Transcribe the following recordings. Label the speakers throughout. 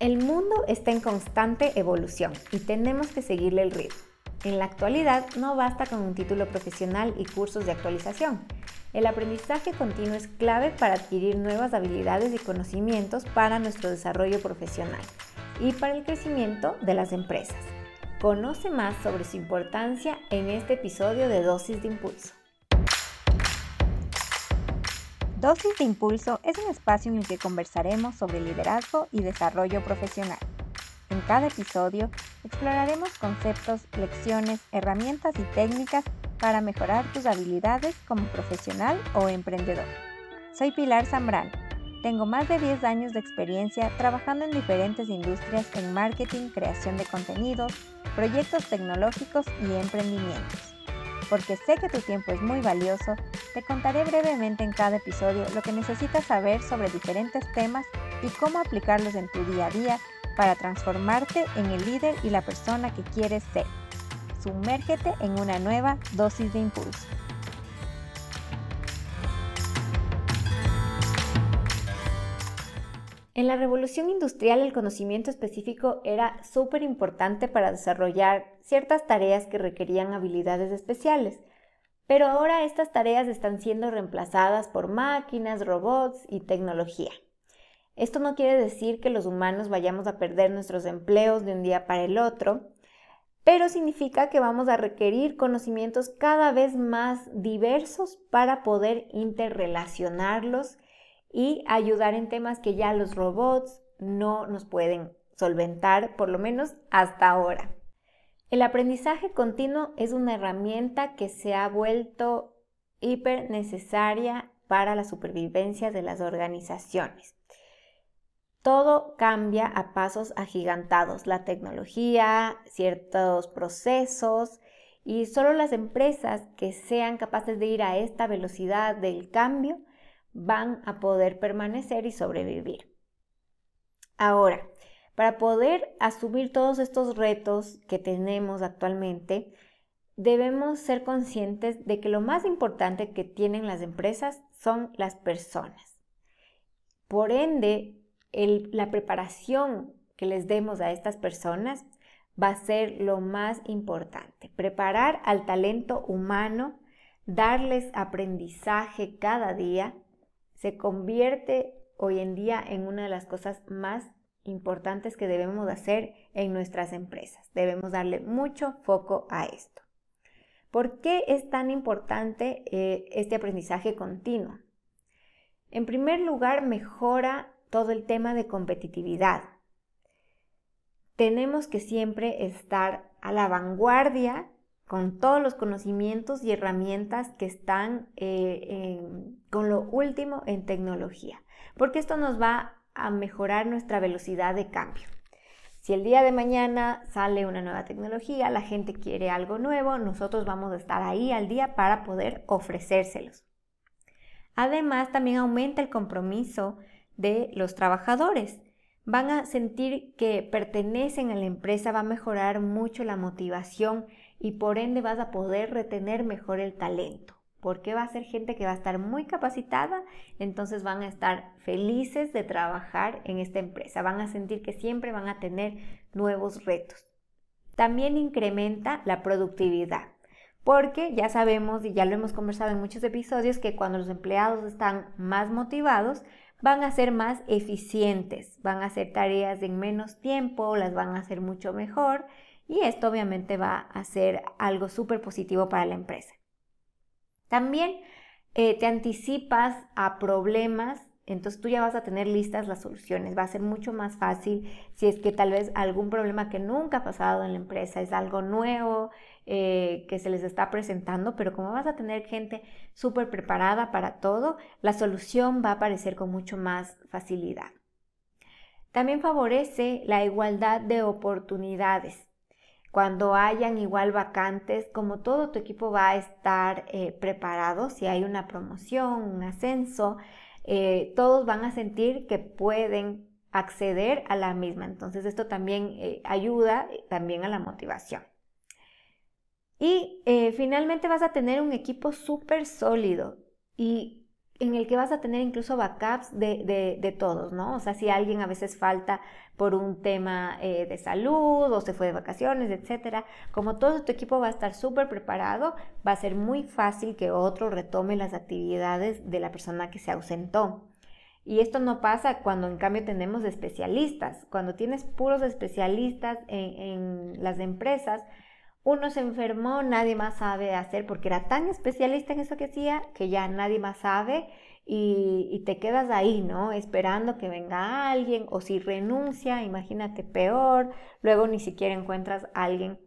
Speaker 1: El mundo está en constante evolución y tenemos que seguirle el ritmo. En la actualidad no basta con un título profesional y cursos de actualización. El aprendizaje continuo es clave para adquirir nuevas habilidades y conocimientos para nuestro desarrollo profesional y para el crecimiento de las empresas. Conoce más sobre su importancia en este episodio de Dosis de Impulso. Dosis de Impulso es un espacio en el que conversaremos sobre liderazgo y desarrollo profesional. En cada episodio exploraremos conceptos, lecciones, herramientas y técnicas para mejorar tus habilidades como profesional o emprendedor. Soy Pilar Zambrano. Tengo más de 10 años de experiencia trabajando en diferentes industrias en marketing, creación de contenidos, proyectos tecnológicos y emprendimientos porque sé que tu tiempo es muy valioso, te contaré brevemente en cada episodio lo que necesitas saber sobre diferentes temas y cómo aplicarlos en tu día a día para transformarte en el líder y la persona que quieres ser. Sumérgete en una nueva dosis de impulso. En la revolución industrial el conocimiento específico era súper importante para desarrollar ciertas tareas que requerían habilidades especiales, pero ahora estas tareas están siendo reemplazadas por máquinas, robots y tecnología. Esto no quiere decir que los humanos vayamos a perder nuestros empleos de un día para el otro, pero significa que vamos a requerir conocimientos cada vez más diversos para poder interrelacionarlos y ayudar en temas que ya los robots no nos pueden solventar, por lo menos hasta ahora. El aprendizaje continuo es una herramienta que se ha vuelto hiper necesaria para la supervivencia de las organizaciones. Todo cambia a pasos agigantados, la tecnología, ciertos procesos y solo las empresas que sean capaces de ir a esta velocidad del cambio van a poder permanecer y sobrevivir. Ahora, para poder asumir todos estos retos que tenemos actualmente, debemos ser conscientes de que lo más importante que tienen las empresas son las personas. Por ende, la preparación que les demos a estas personas va a ser lo más importante. Preparar al talento humano, darles aprendizaje cada día se convierte hoy en día en una de las cosas más importantes que debemos hacer en nuestras empresas. Debemos darle mucho foco a esto. ¿Por qué es tan importante eh, este aprendizaje continuo? En primer lugar, mejora todo el tema de competitividad. Tenemos que siempre estar a la vanguardia con todos los conocimientos y herramientas que están eh, con lo último en tecnología, porque esto nos va a mejorar nuestra velocidad de cambio. Si el día de mañana sale una nueva tecnología, la gente quiere algo nuevo, nosotros vamos a estar ahí al día para poder ofrecérselos. Además, también aumenta el compromiso de los trabajadores. Van a sentir que pertenecen a la empresa, va a mejorar mucho la motivación y por ende vas a poder retener mejor el talento. Porque va a ser gente que va a estar muy capacitada, entonces van a estar felices de trabajar en esta empresa, van a sentir que siempre van a tener nuevos retos. También incrementa la productividad, porque ya sabemos y ya lo hemos conversado en muchos episodios que cuando los empleados están más motivados, van a ser más eficientes, van a hacer tareas en menos tiempo, las van a hacer mucho mejor y esto obviamente va a ser algo súper positivo para la empresa. También eh, te anticipas a problemas, entonces tú ya vas a tener listas las soluciones, va a ser mucho más fácil si es que tal vez algún problema que nunca ha pasado en la empresa es algo nuevo eh, que se les está presentando, pero como vas a tener gente súper preparada para todo, la solución va a aparecer con mucho más facilidad. También favorece la igualdad de oportunidades cuando hayan igual vacantes, como todo tu equipo va a estar eh, preparado, si hay una promoción, un ascenso, eh, todos van a sentir que pueden acceder a la misma. Entonces esto también eh, ayuda también a la motivación. Y finalmente vas a tener un equipo súper sólido y en el que vas a tener incluso backups de, todos, ¿no? O sea, si alguien a veces falta por un tema eh, de salud o se fue de vacaciones, etcétera, como todo tu equipo va a estar súper preparado, va a ser muy fácil que otro retome las actividades de la persona que se ausentó. Y esto no pasa cuando en cambio tenemos especialistas. Cuando tienes puros especialistas en las empresas, uno se enfermó, nadie más sabe hacer porque era tan especialista en eso que hacía que ya nadie más sabe y, te quedas ahí, ¿no? Esperando que venga alguien o si renuncia, imagínate peor, luego ni siquiera encuentras a alguien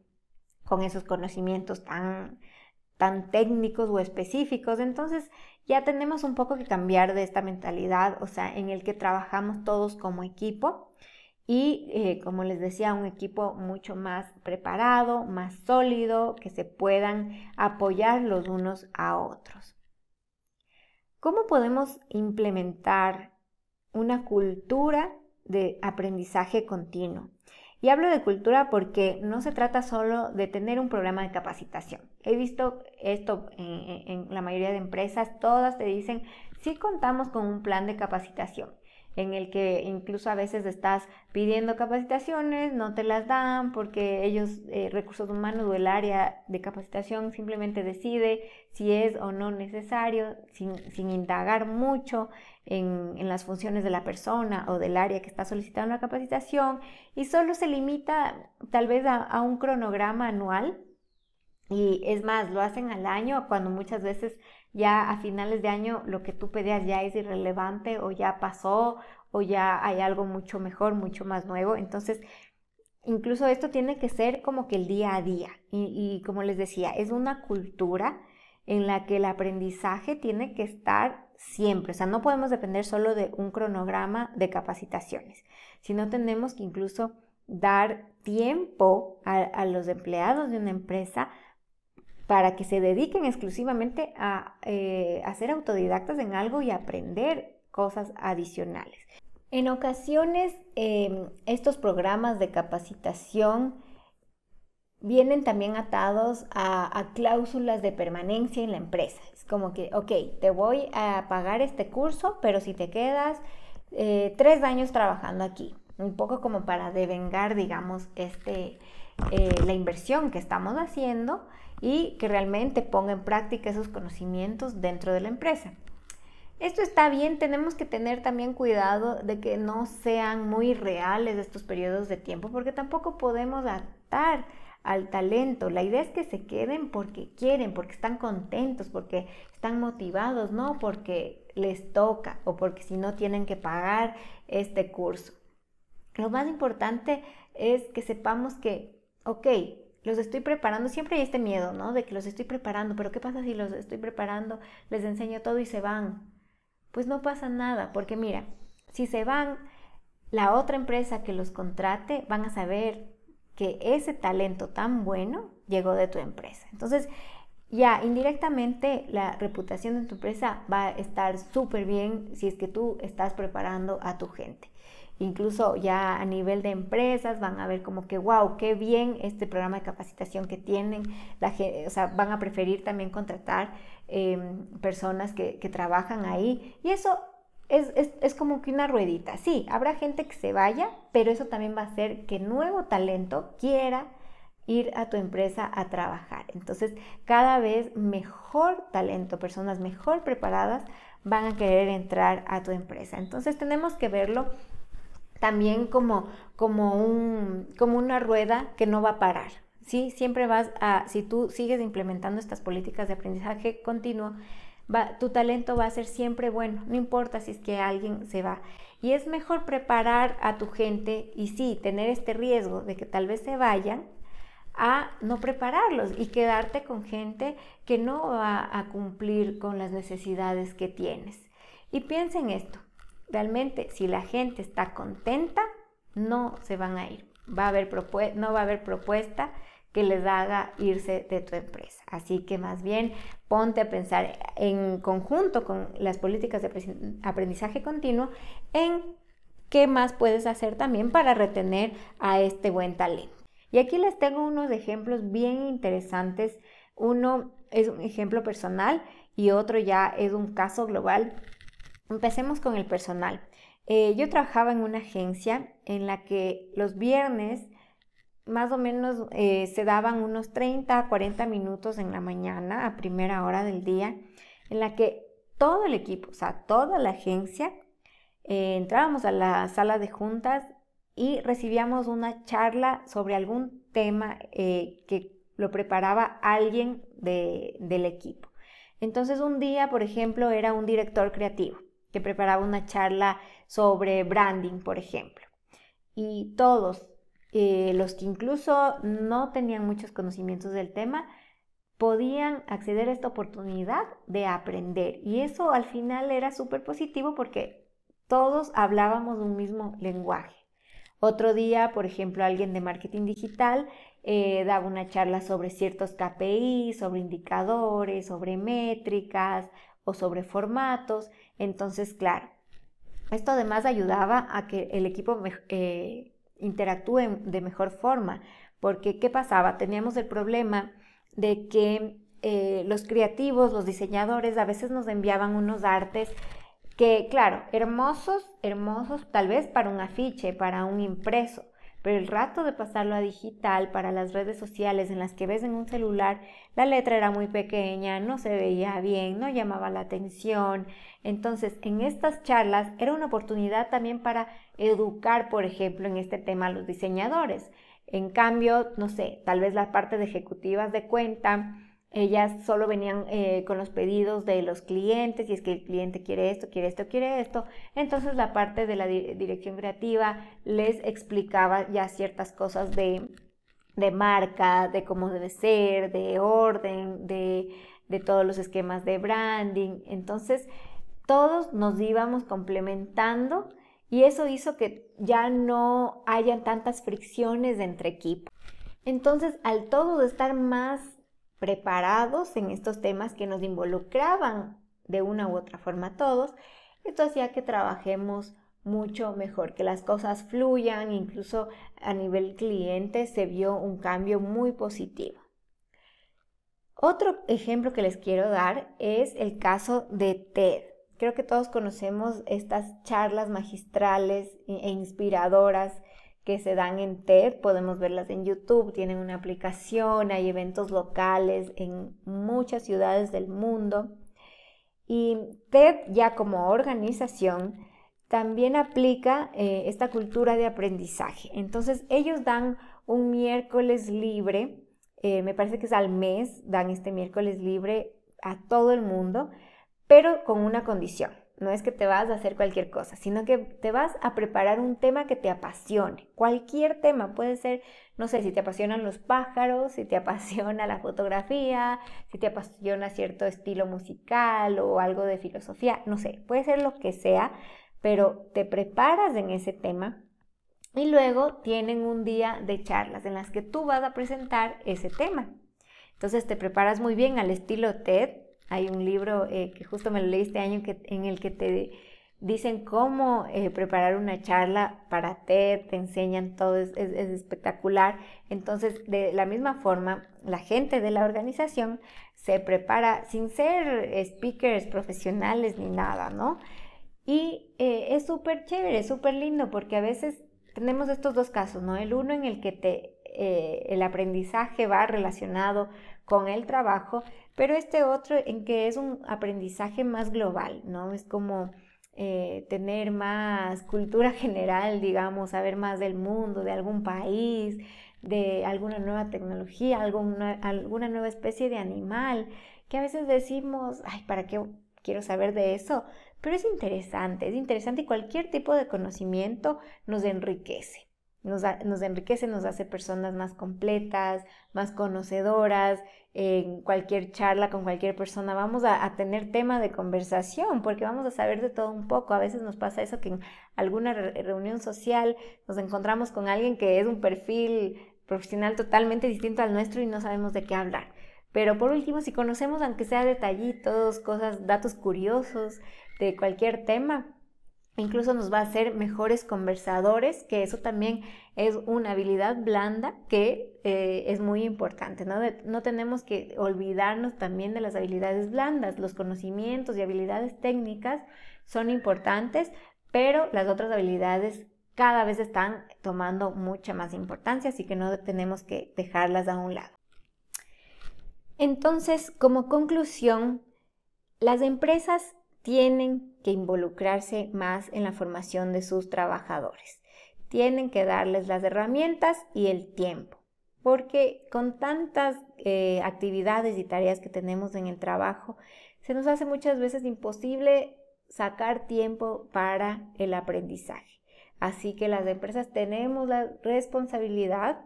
Speaker 1: con esos conocimientos tan, tan técnicos o específicos. Entonces ya tenemos un poco que cambiar de esta mentalidad, o sea, en el que trabajamos todos como equipo y, eh, como les decía, un equipo mucho más preparado, más sólido, que se puedan apoyar los unos a otros. ¿Cómo podemos implementar una cultura de aprendizaje continuo? Y hablo de cultura porque no se trata solo de tener un programa de capacitación. He visto esto en, en la mayoría de empresas, todas te dicen, sí contamos con un plan de capacitación en el que incluso a veces estás pidiendo capacitaciones, no te las dan porque ellos, eh, recursos humanos o el área de capacitación simplemente decide si es o no necesario, sin, indagar mucho en, las funciones de la persona o del área que está solicitando la capacitación y solo se limita tal vez a un cronograma anual. Y es más, lo hacen al año cuando muchas veces ya a finales de año lo que tú pedías ya es irrelevante o ya pasó o ya hay algo mucho mejor, mucho más nuevo. Entonces, incluso esto tiene que ser como que el día a día. Y, como les decía, es una cultura en la que el aprendizaje tiene que estar siempre. O sea, no podemos depender solo de un cronograma de capacitaciones, sino tenemos que incluso dar tiempo a, los empleados de una empresa para que se dediquen exclusivamente eh, a, ser autodidactas en algo y aprender cosas adicionales. En ocasiones, em, estos programas de capacitación vienen también atados a, cláusulas de permanencia en la empresa. Es como que, ok, te voy a pagar este curso, pero si te quedas eh, tres años trabajando aquí, un poco como para devengar, digamos, este, eh, la inversión que estamos haciendo y que realmente ponga en práctica esos conocimientos dentro de la empresa. Esto está bien, tenemos que tener también cuidado de que no sean muy reales estos periodos de tiempo, porque tampoco podemos atar al talento. La idea es que se queden porque quieren, porque están contentos, porque están motivados, no porque les toca o porque si no tienen que pagar este curso. Lo más importante es que sepamos que, ok, los estoy preparando, siempre hay este miedo, ¿no? De que los estoy preparando, pero ¿qué pasa si los estoy preparando, les enseño todo y se van? Pues no pasa nada, porque mira, si se van, la otra empresa que los contrate van a saber que ese talento tan bueno llegó de tu empresa. Entonces, ya indirectamente la reputación de tu empresa va a estar súper bien si es que tú estás preparando a tu gente incluso ya a nivel de empresas van a ver como que, wow, qué bien este programa de capacitación que tienen, la, o sea, van a preferir también contratar em, personas que, trabajan ahí. Y eso es, es, como que una ruedita. Sí, habrá gente que se vaya, pero eso también va a hacer que nuevo talento quiera ir a tu empresa a trabajar. Entonces, cada vez mejor talento, personas mejor preparadas van a querer entrar a tu empresa. Entonces, tenemos que verlo también como, como, un, como una rueda que no va a parar. ¿sí? Siempre vas a, si tú sigues implementando estas políticas de aprendizaje continuo, va, tu talento va a ser siempre bueno, no importa si es que alguien se va. Y es mejor preparar a tu gente y sí, tener este riesgo de que tal vez se vayan, a no prepararlos y quedarte con gente que no va a cumplir con las necesidades que tienes. Y piensa en esto, realmente si la gente está contenta, no se van a ir. Va a haber no va a haber propuesta que les haga irse de tu empresa. Así que más bien ponte a pensar en conjunto con las políticas de aprendizaje continuo en qué más puedes hacer también para retener a este buen talento. Y aquí les tengo unos ejemplos bien interesantes. Uno es un ejemplo personal y otro ya es un caso global Empecemos con el personal. Eh, yo trabajaba en una agencia en la que los viernes más o menos eh, se daban unos 30 a 40 minutos en la mañana a primera hora del día, en la que todo el equipo, o sea, toda la agencia, eh, entrábamos a la sala de juntas y recibíamos una charla sobre algún tema que lo preparaba alguien del equipo. Entonces un día, por ejemplo, era un director creativo que preparaba una charla sobre branding, por ejemplo. Y todos, eh, los que incluso no tenían muchos conocimientos del tema, podían acceder a esta oportunidad de aprender. Y eso al final era súper positivo porque todos hablábamos un mismo lenguaje. Otro día, por ejemplo, alguien de marketing digital eh, daba una charla sobre ciertos KPI, sobre indicadores, sobre métricas o sobre formatos. Entonces, claro, esto además ayudaba a que el equipo eh, interactúe de mejor forma, porque ¿qué pasaba? Teníamos el problema de que eh, los creativos, los diseñadores, a veces nos enviaban unos artes que, claro, hermosos, hermosos tal vez para un afiche, para un impreso, pero el rato de pasarlo a digital para las redes sociales en las que ves en un celular, la letra era muy pequeña, no se veía bien, no llamaba la atención. Entonces, en estas charlas era una oportunidad también para educar, por ejemplo, en este tema a los diseñadores. En cambio, no sé, tal vez la parte de ejecutivas de cuenta, ellas solo venían eh, con los pedidos de los clientes, y es que el cliente quiere esto, quiere esto, quiere esto. Entonces la parte de la dirección creativa les explicaba ya ciertas cosas de, marca, de cómo debe ser, de orden, de, de todos los esquemas de branding. Entonces todos nos íbamos complementando y eso hizo que ya no hayan tantas fricciones entre equipos. Entonces, al todos estar más preparados en estos temas que nos involucraban de una u otra forma a todos, esto hacía que trabajemos mucho mejor, que las cosas fluyan, incluso a nivel cliente se vio un cambio muy positivo. Otro ejemplo que les quiero dar es el caso de TED. Creo que todos conocemos estas charlas magistrales e inspiradoras que se dan en TED, podemos verlas en YouTube, tienen una aplicación, hay eventos locales en muchas ciudades del mundo. Y TED ya como organización también aplica eh, esta cultura de aprendizaje. Entonces ellos dan un miércoles libre, eh, me parece que es al mes, dan este miércoles libre a todo el mundo, pero con una condición. No es que te vas a hacer cualquier cosa, sino que te vas a preparar un tema que te apasione. Cualquier tema puede ser, no sé, si te apasionan los pájaros, si te apasiona la fotografía, si te apasiona cierto estilo musical o algo de filosofía, no sé, puede ser lo que sea, pero te preparas en ese tema y luego tienen un día de charlas en las que tú vas a presentar ese tema. Entonces te preparas muy bien al estilo TED, hay un libro eh, que justo me lo leí este año que, en el que te dicen cómo eh, preparar una charla para TED, te enseñan todo, es, espectacular. Entonces, de la misma forma, la gente de la organización se prepara sin ser speakers profesionales ni nada, ¿no? Y eh, es súper chévere, es súper lindo porque a veces tenemos estos dos casos, ¿no? El uno en el que te, el aprendizaje va relacionado con el trabajo, pero este otro en que es un aprendizaje más global, ¿no? Es como eh, tener más cultura general, digamos, saber más del mundo, de algún país, de alguna nueva tecnología, alguna, alguna nueva especie de animal, que a veces decimos, ay, ¿para qué quiero saber de eso? Pero es interesante, es interesante y cualquier tipo de conocimiento nos enriquece. Nos, nos, enriquece, nos hace personas más completas, más conocedoras. En cualquier charla con cualquier persona vamos a, tener tema de conversación porque vamos a saber de todo un poco. A veces nos pasa eso que en alguna reunión social nos encontramos con alguien que es un perfil profesional totalmente distinto al nuestro y no sabemos de qué hablar. Pero por último, si conocemos aunque sea detallitos, cosas, datos curiosos de cualquier tema, incluso nos va a hacer mejores conversadores, que eso también es una habilidad blanda que eh, es muy importante. ¿no? no tenemos que olvidarnos también de las habilidades blandas. Los conocimientos y habilidades técnicas son importantes, pero las otras habilidades cada vez están tomando mucha más importancia, así que no tenemos que dejarlas a un lado. Entonces, como conclusión, las empresas tienen que involucrarse más en la formación de sus trabajadores. Tienen que darles las herramientas y el tiempo, porque con tantas eh, actividades y tareas que tenemos en el trabajo, se nos hace muchas veces imposible sacar tiempo para el aprendizaje. Así que las empresas tenemos la responsabilidad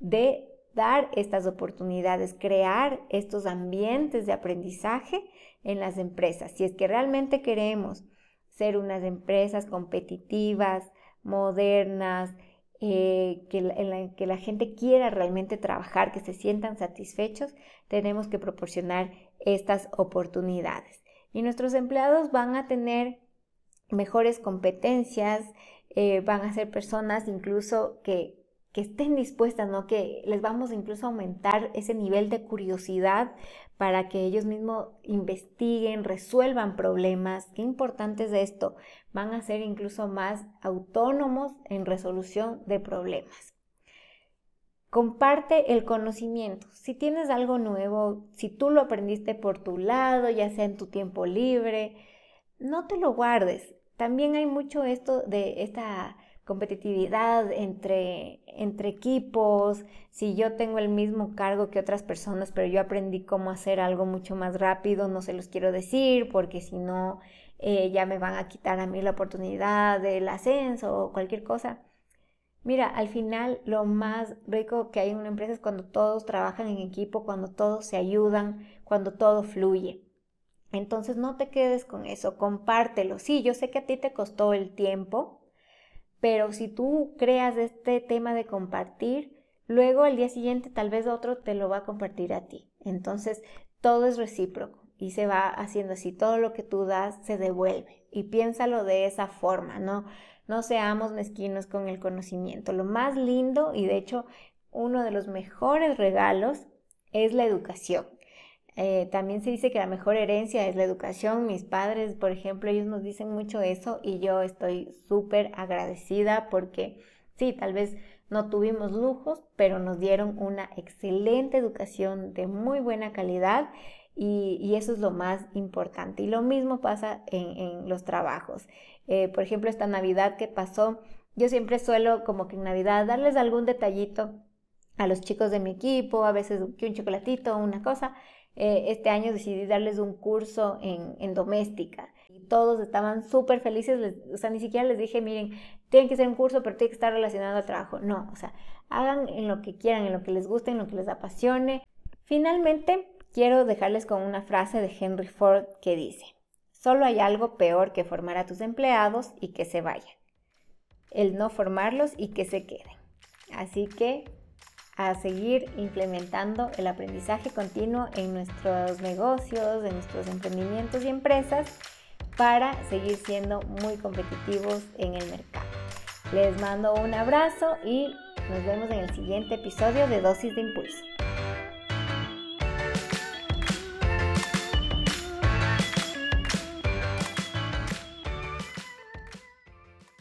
Speaker 1: de dar estas oportunidades, crear estos ambientes de aprendizaje en las empresas. Si es que realmente queremos ser unas empresas competitivas, modernas, eh, que, en que la gente quiera realmente trabajar, que se sientan satisfechos, tenemos que proporcionar estas oportunidades. Y nuestros empleados van a tener mejores competencias, eh, van a ser personas incluso que que estén dispuestas, ¿no? Que les vamos incluso a aumentar ese nivel de curiosidad para que ellos mismos investiguen, resuelvan problemas. Qué importante es esto. Van a ser incluso más autónomos en resolución de problemas. Comparte el conocimiento. Si tienes algo nuevo, si tú lo aprendiste por tu lado, ya sea en tu tiempo libre, no te lo guardes. También hay mucho esto de esta competitividad entre, entre equipos, si yo tengo el mismo cargo que otras personas, pero yo aprendí cómo hacer algo mucho más rápido, no se los quiero decir porque si no eh, ya me van a quitar a mí la oportunidad del ascenso o cualquier cosa. Mira, al final lo más rico que hay en una empresa es cuando todos trabajan en equipo, cuando todos se ayudan, cuando todo fluye. Entonces no te quedes con eso, compártelo. Sí, yo sé que a ti te costó el tiempo, pero si tú creas este tema de compartir, luego al día siguiente tal vez otro te lo va a compartir a ti. Entonces, todo es recíproco y se va haciendo así. Todo lo que tú das se devuelve. Y piénsalo de esa forma, ¿no? No seamos mezquinos con el conocimiento. Lo más lindo y de hecho uno de los mejores regalos es la educación. Eh, también se dice que la mejor herencia es la educación. Mis padres, por ejemplo, ellos nos dicen mucho eso y yo estoy súper agradecida porque sí, tal vez no tuvimos lujos, pero nos dieron una excelente educación de muy buena calidad y, eso es lo más importante. Y lo mismo pasa en, los trabajos. Eh, por ejemplo, esta Navidad que pasó, yo siempre suelo como que en Navidad darles algún detallito a los chicos de mi equipo, a veces un chocolatito, una cosa. Eh, este año decidí darles un curso en, doméstica y todos estaban súper felices, o sea, ni siquiera les dije, miren, tienen que ser un curso, pero tiene que estar relacionado al trabajo. No, o sea, hagan en lo que quieran, en lo que les guste, en lo que les apasione. Finalmente, quiero dejarles con una frase de Henry Ford que dice, solo hay algo peor que formar a tus empleados y que se vayan, el no formarlos y que se queden. Así que a seguir implementando el aprendizaje continuo en nuestros negocios, en nuestros emprendimientos y empresas para seguir siendo muy competitivos en el mercado. Les mando un abrazo y nos vemos en el siguiente episodio de Dosis de Impulso.